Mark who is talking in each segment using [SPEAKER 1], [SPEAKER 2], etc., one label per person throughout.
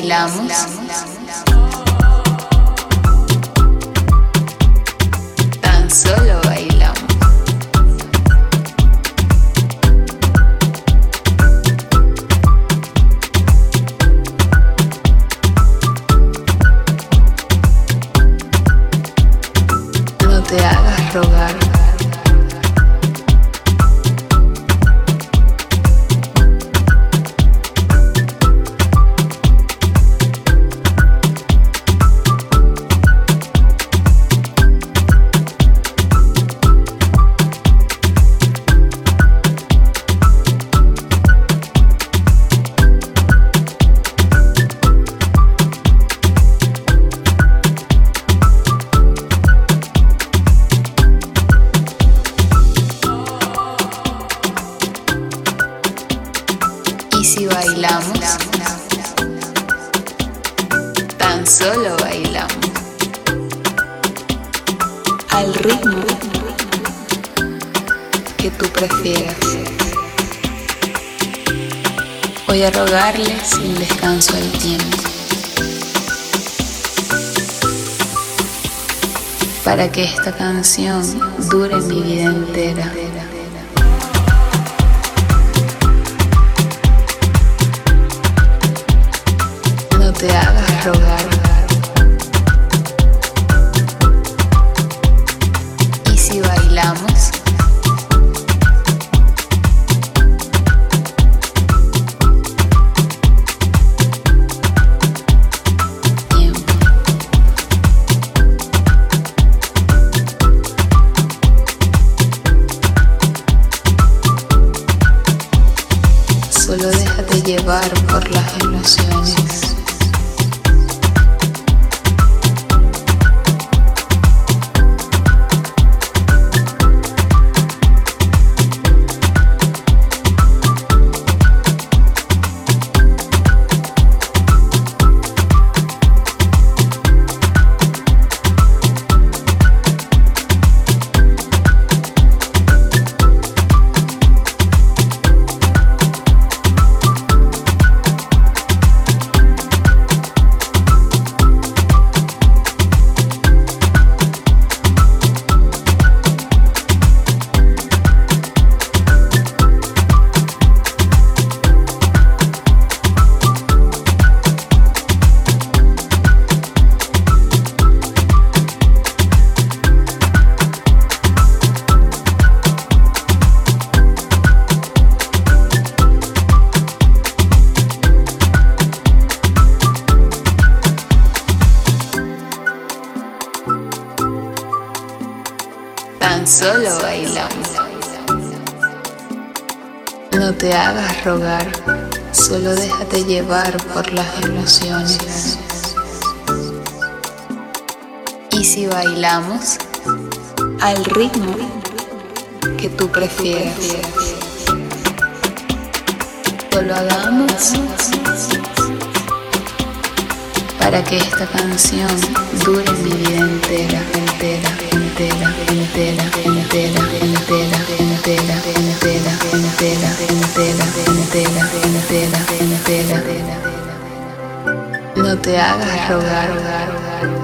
[SPEAKER 1] Bailamos? Que esta canción dure mi vida entera. Por las emociones. ¿Y si bailamos? Al ritmo que tú prefieras. Solo hagamos para que esta canción dure mi vida entera, entera, entera, entera, entera, entera, entera, entera, entera, entera, entera, entera, entera. No te hagas rogar,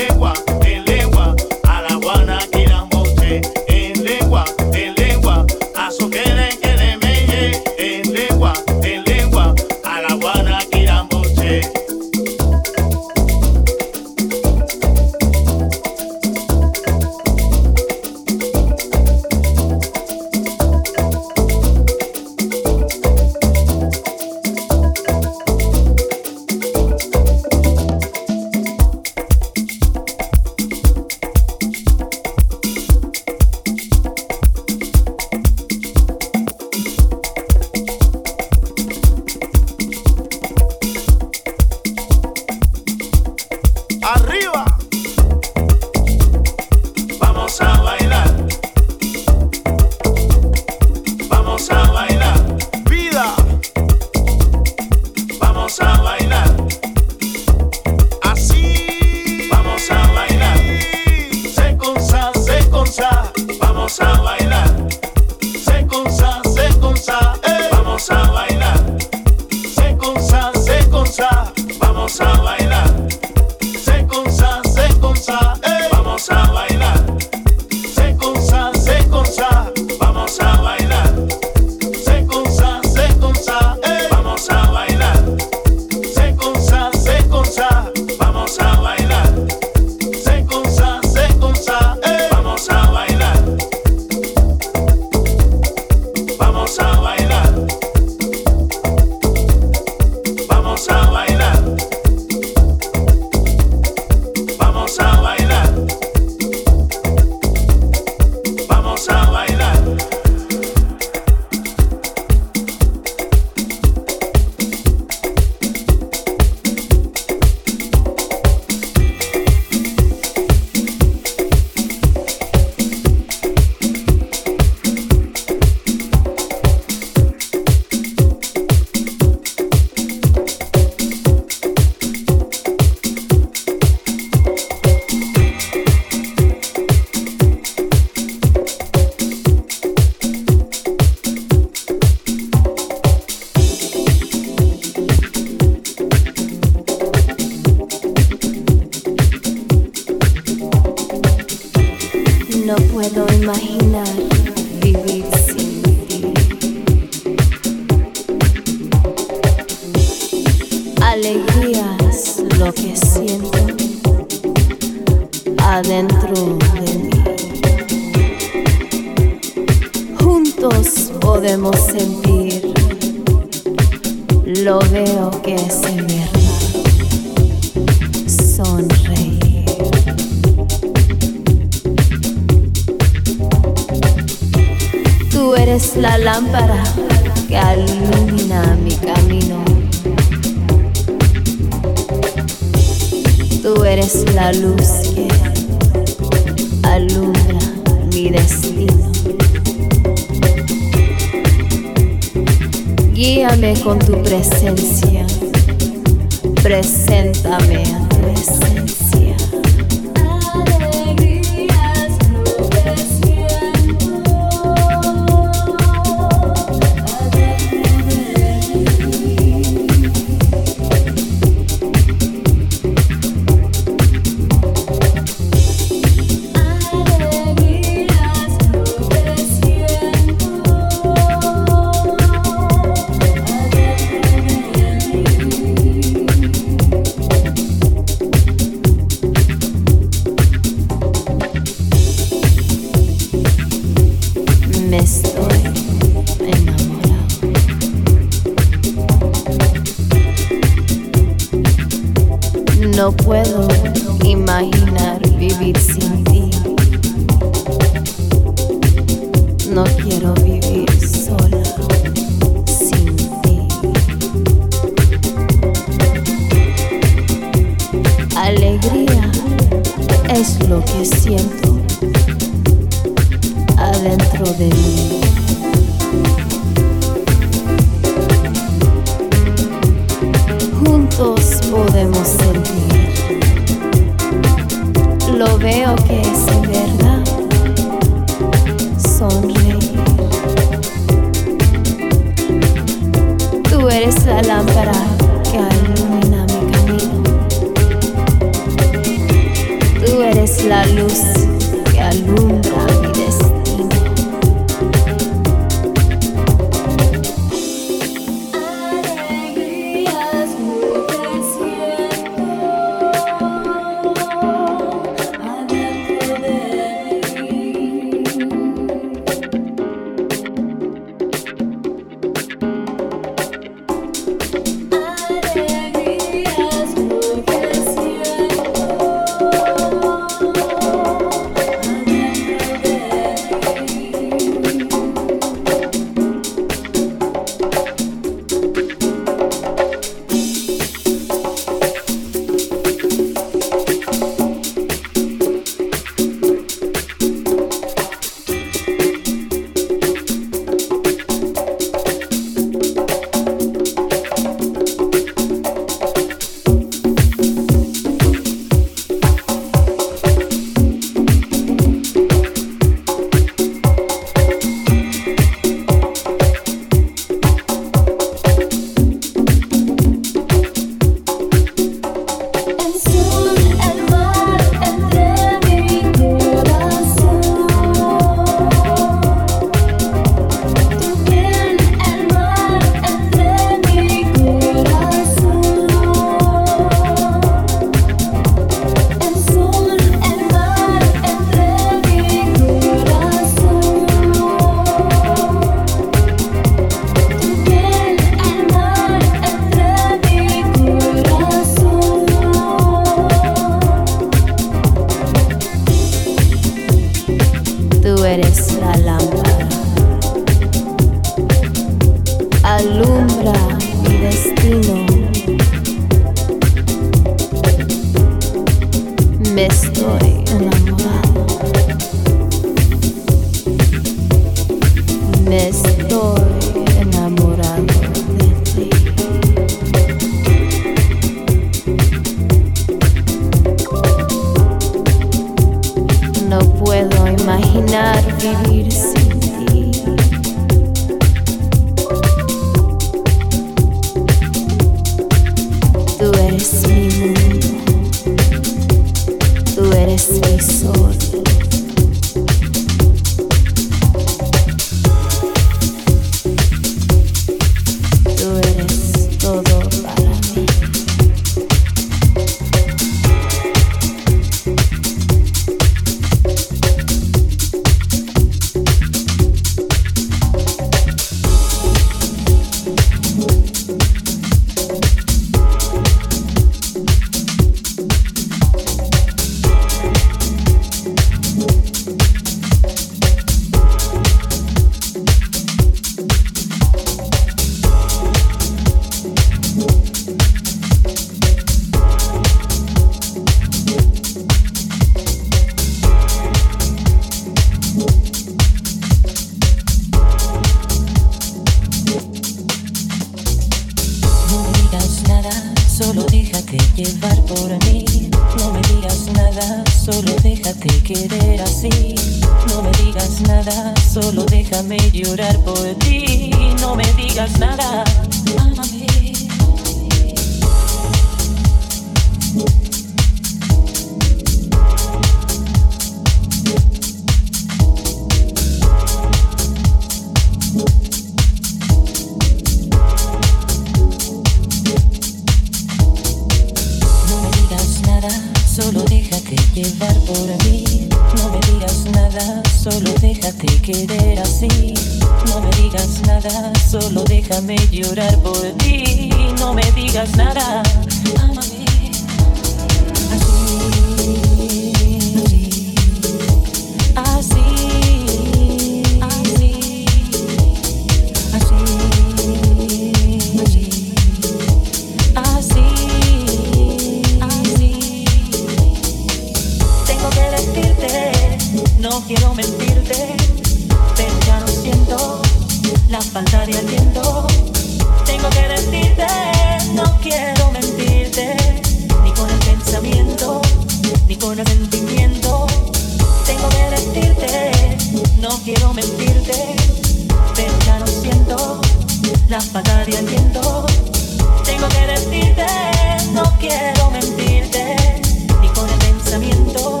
[SPEAKER 2] ni con el pensamiento,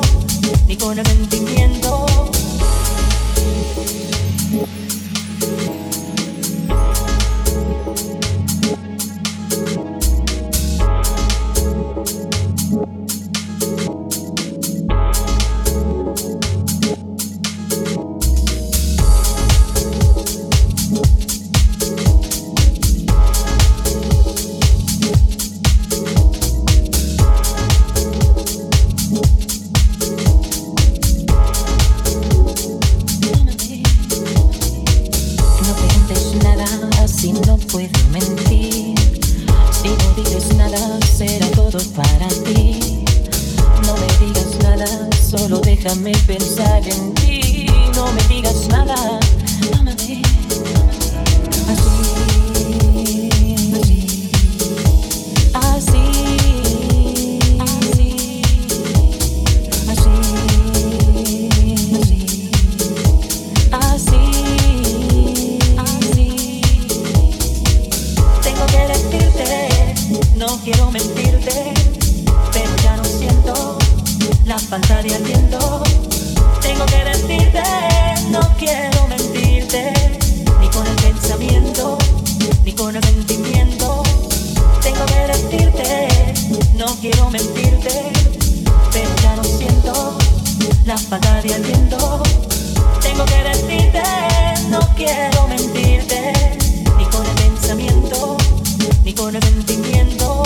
[SPEAKER 2] ni con el sentimiento. Thank you Tengo que decirte, no quiero mentirte, ni con el pensamiento, ni con el sentimiento.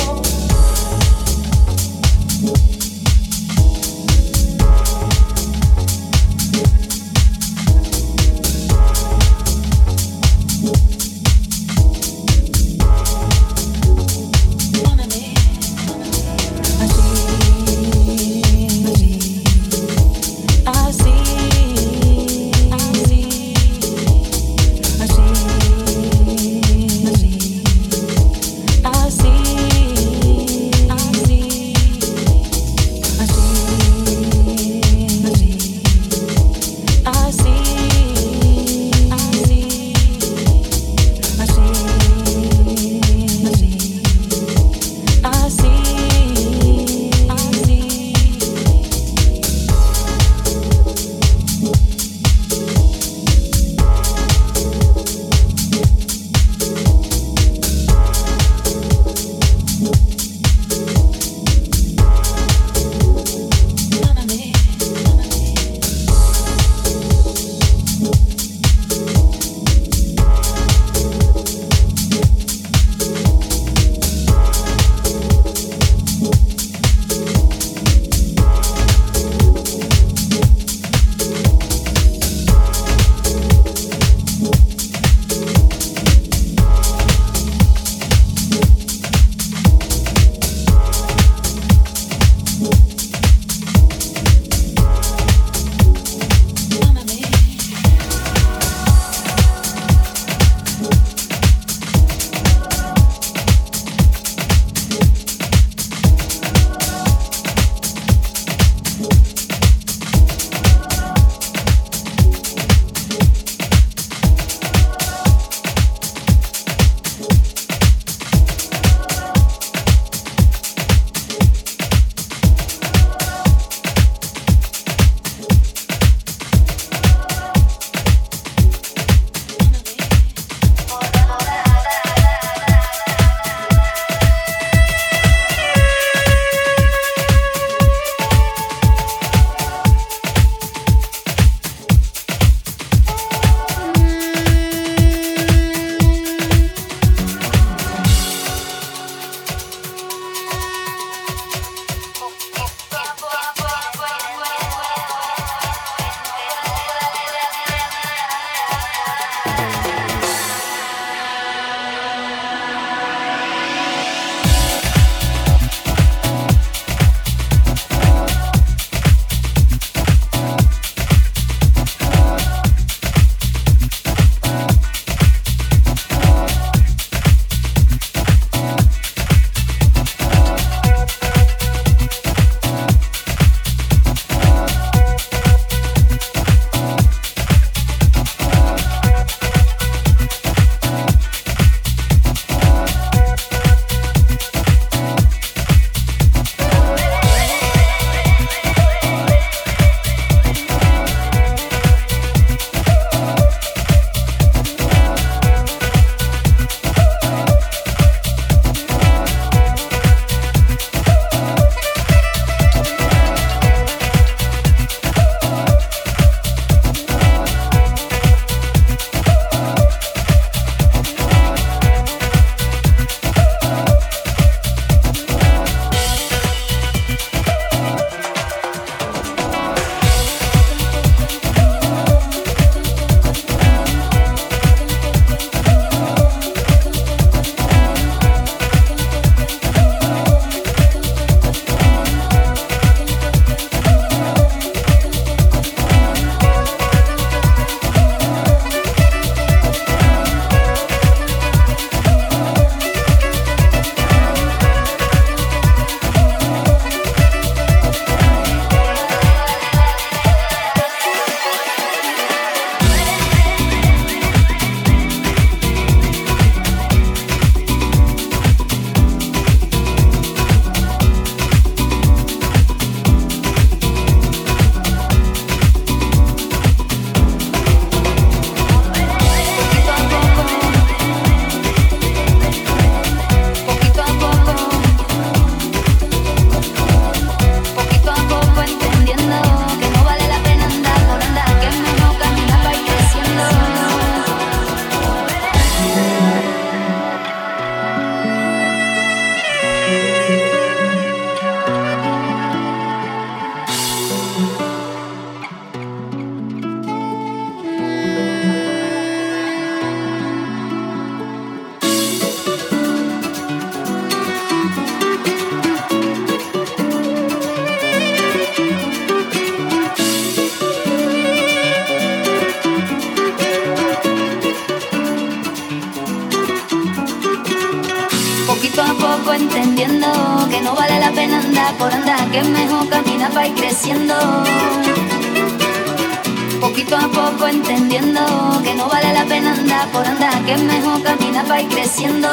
[SPEAKER 3] Poquito a poco entendiendo que no vale la pena andar por andar, que es mejor caminar para ir creciendo.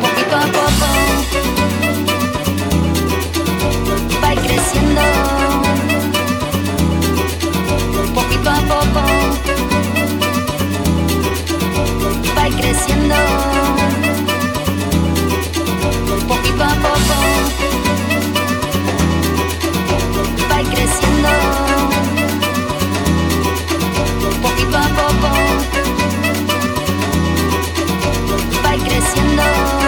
[SPEAKER 3] Poquito a poco, para ir creciendo. Poquito a poco, para ir creciendo. Poquito a poco, Poquito a poco, va creciendo.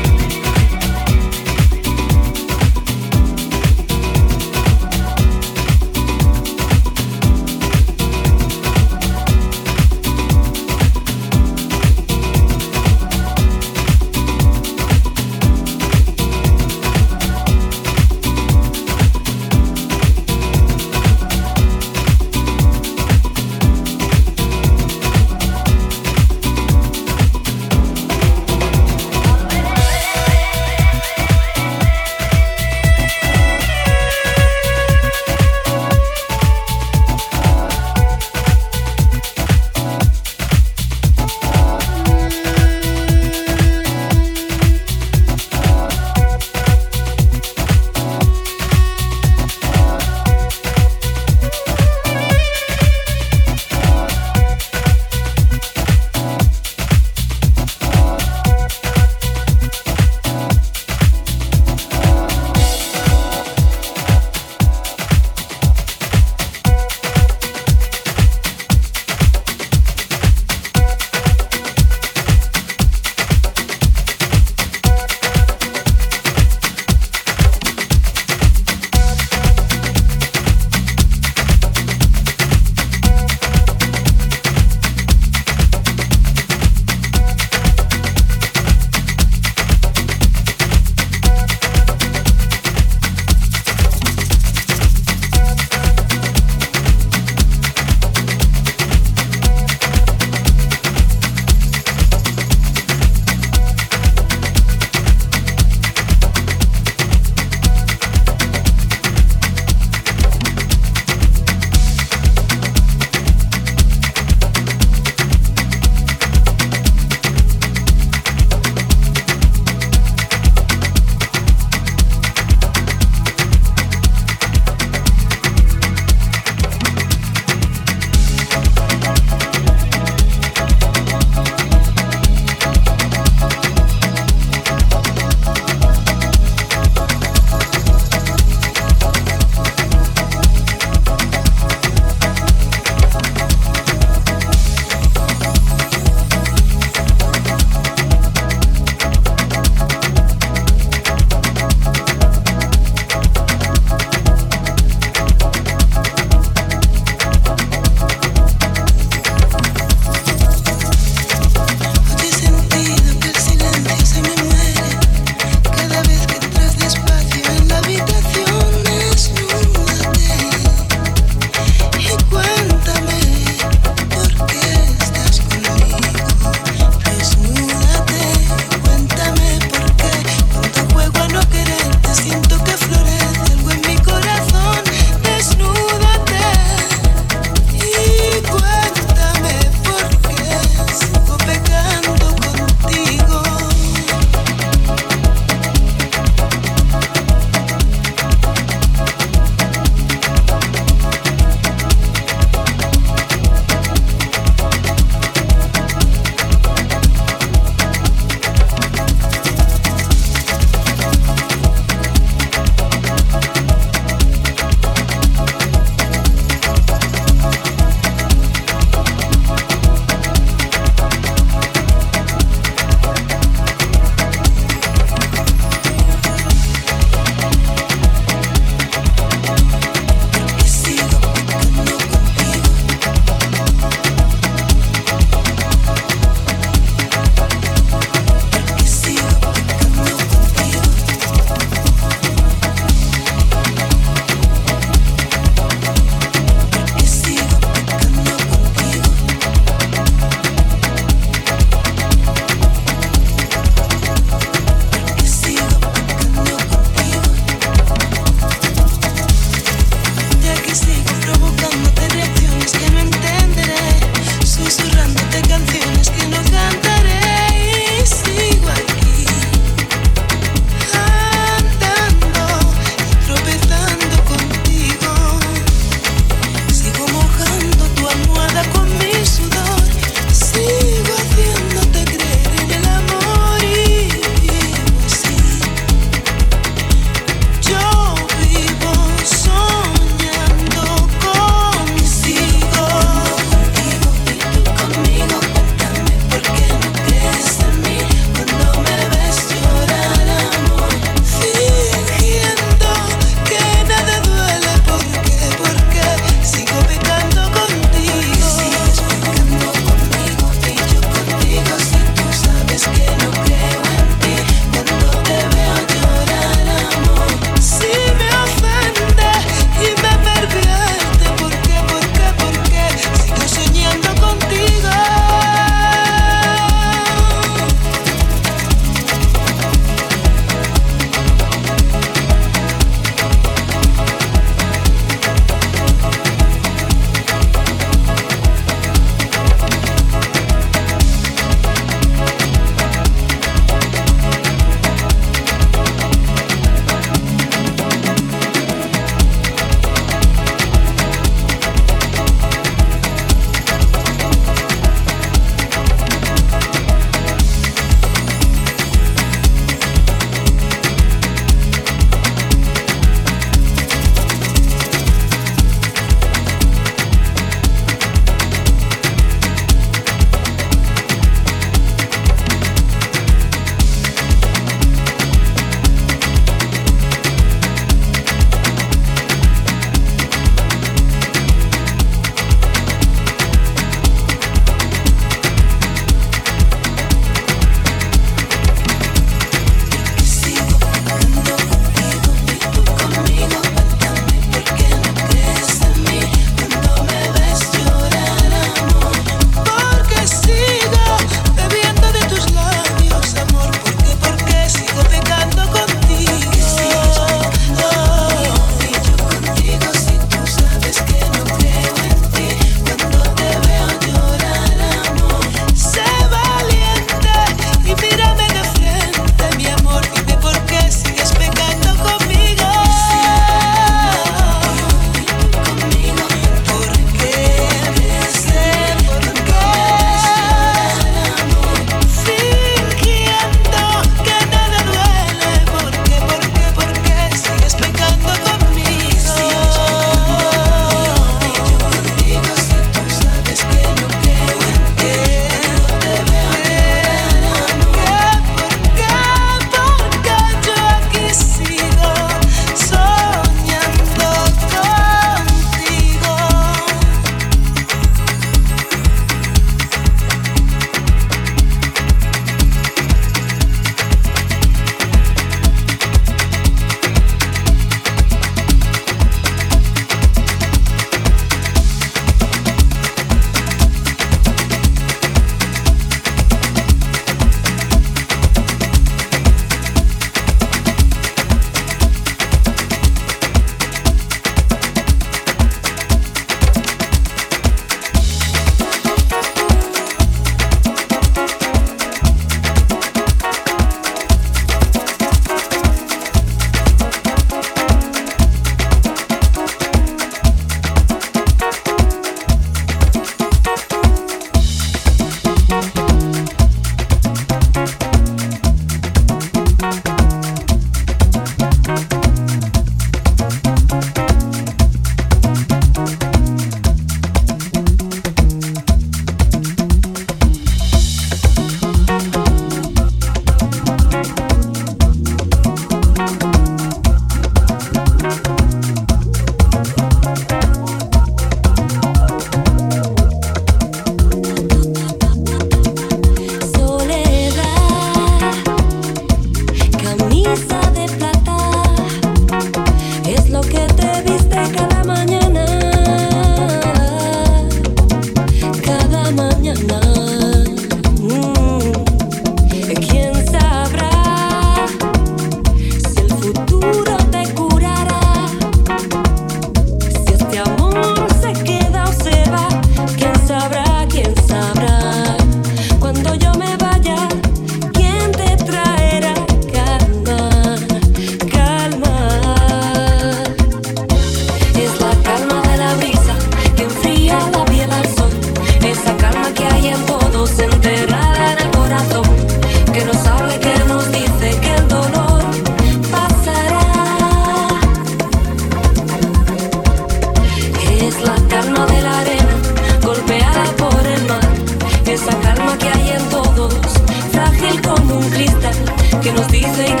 [SPEAKER 3] nos dicen